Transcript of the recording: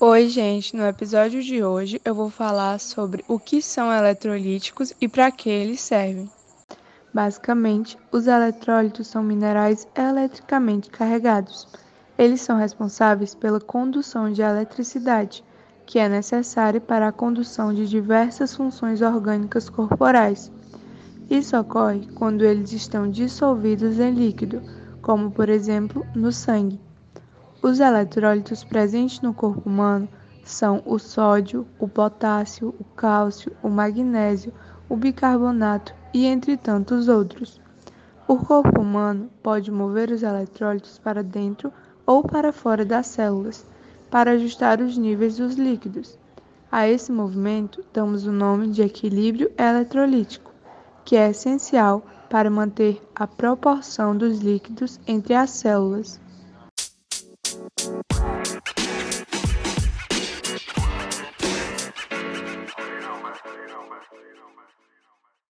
Oi, gente! No episódio de hoje eu vou falar sobre o que são eletrolíticos e para que eles servem. Basicamente, os eletrólitos são minerais eletricamente carregados. Eles são responsáveis pela condução de eletricidade, que é necessária para a condução de diversas funções orgânicas corporais. Isso ocorre quando eles estão dissolvidos em líquido, como por exemplo no sangue. Os eletrólitos presentes no corpo humano são o sódio, o potássio, o cálcio, o magnésio, o bicarbonato e entre tantos outros. O corpo humano pode mover os eletrólitos para dentro ou para fora das células, para ajustar os níveis dos líquidos. A esse movimento damos o nome de equilíbrio eletrolítico, que é essencial para manter a proporção dos líquidos entre as células.